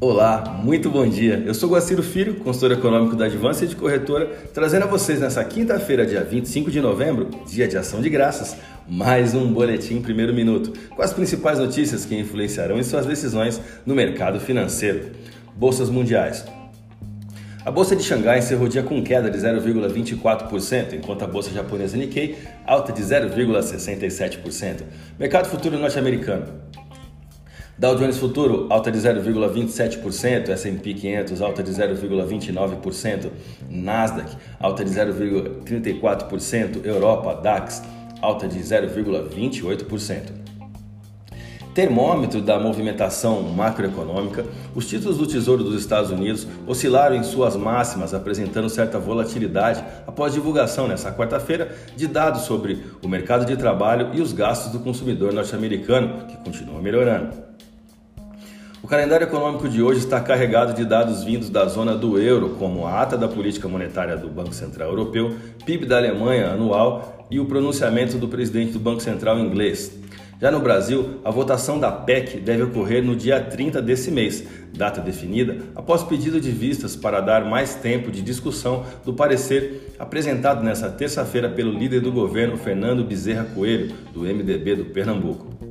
Olá, muito bom dia. Eu sou Guaciro Filho, consultor econômico da Advance de Corretora, trazendo a vocês nessa quinta-feira, dia 25 de novembro, dia de ação de graças, mais um boletim primeiro minuto, com as principais notícias que influenciarão em suas decisões no mercado financeiro. Bolsas mundiais. A bolsa de Xangai encerrou dia com queda de 0,24%, enquanto a bolsa japonesa Nikkei alta de 0,67%. Mercado futuro norte-americano. Dow Jones Futuro alta de 0,27%, S&P 500 alta de 0,29%, Nasdaq alta de 0,34%, Europa DAX alta de 0,28%. Termômetro da movimentação macroeconômica, os títulos do Tesouro dos Estados Unidos oscilaram em suas máximas, apresentando certa volatilidade após divulgação nesta quarta-feira de dados sobre o mercado de trabalho e os gastos do consumidor norte-americano, que continuam melhorando. O calendário econômico de hoje está carregado de dados vindos da zona do euro, como a ata da política monetária do Banco Central Europeu, PIB da Alemanha anual e o pronunciamento do presidente do Banco Central inglês. Já no Brasil, a votação da PEC deve ocorrer no dia 30 desse mês, data definida após pedido de vistas para dar mais tempo de discussão do parecer apresentado nesta terça-feira pelo líder do governo, Fernando Bezerra Coelho, do MDB do Pernambuco.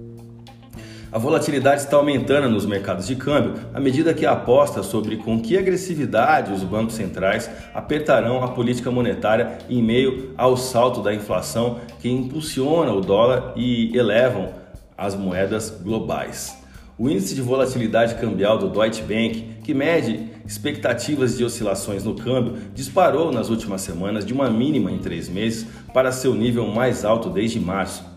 A volatilidade está aumentando nos mercados de câmbio à medida que aposta sobre com que agressividade os bancos centrais apertarão a política monetária em meio ao salto da inflação que impulsiona o dólar e elevam as moedas globais. O índice de volatilidade cambial do Deutsche Bank, que mede expectativas de oscilações no câmbio, disparou nas últimas semanas de uma mínima em três meses para seu nível mais alto desde março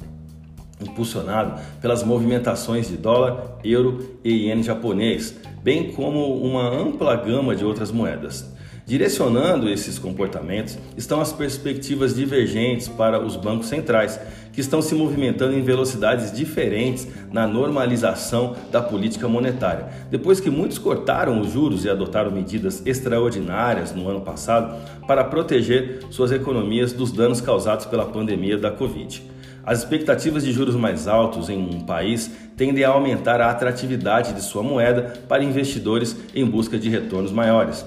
impulsionado pelas movimentações de dólar, euro e iene japonês, bem como uma ampla gama de outras moedas. Direcionando esses comportamentos estão as perspectivas divergentes para os bancos centrais, que estão se movimentando em velocidades diferentes na normalização da política monetária. Depois que muitos cortaram os juros e adotaram medidas extraordinárias no ano passado para proteger suas economias dos danos causados pela pandemia da Covid. As expectativas de juros mais altos em um país tendem a aumentar a atratividade de sua moeda para investidores em busca de retornos maiores.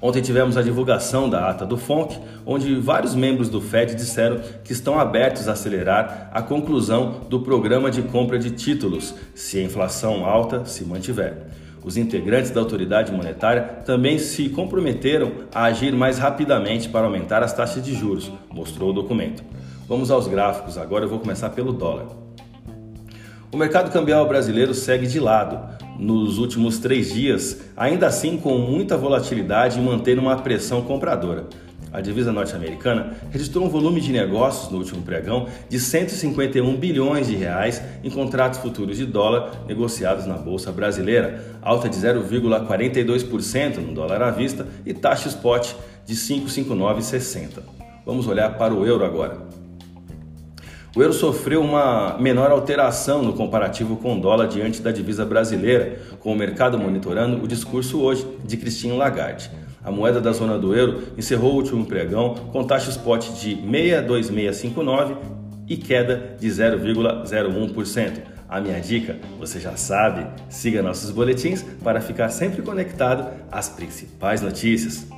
Ontem tivemos a divulgação da ata do FONC, onde vários membros do Fed disseram que estão abertos a acelerar a conclusão do programa de compra de títulos, se a inflação alta se mantiver. Os integrantes da autoridade monetária também se comprometeram a agir mais rapidamente para aumentar as taxas de juros, mostrou o documento. Vamos aos gráficos, agora eu vou começar pelo dólar. O mercado cambial brasileiro segue de lado nos últimos três dias, ainda assim com muita volatilidade e mantendo uma pressão compradora. A divisa norte-americana registrou um volume de negócios no último pregão de 151 bilhões de reais em contratos futuros de dólar negociados na bolsa brasileira, alta de 0,42% no dólar à vista e taxa spot de 5,5960. Vamos olhar para o euro agora. O euro sofreu uma menor alteração no comparativo com o dólar diante da divisa brasileira, com o mercado monitorando o discurso hoje de Christine Lagarde. A moeda da zona do euro encerrou o último pregão com taxa spot de 62659 e queda de 0,01%. A minha dica, você já sabe, siga nossos boletins para ficar sempre conectado às principais notícias.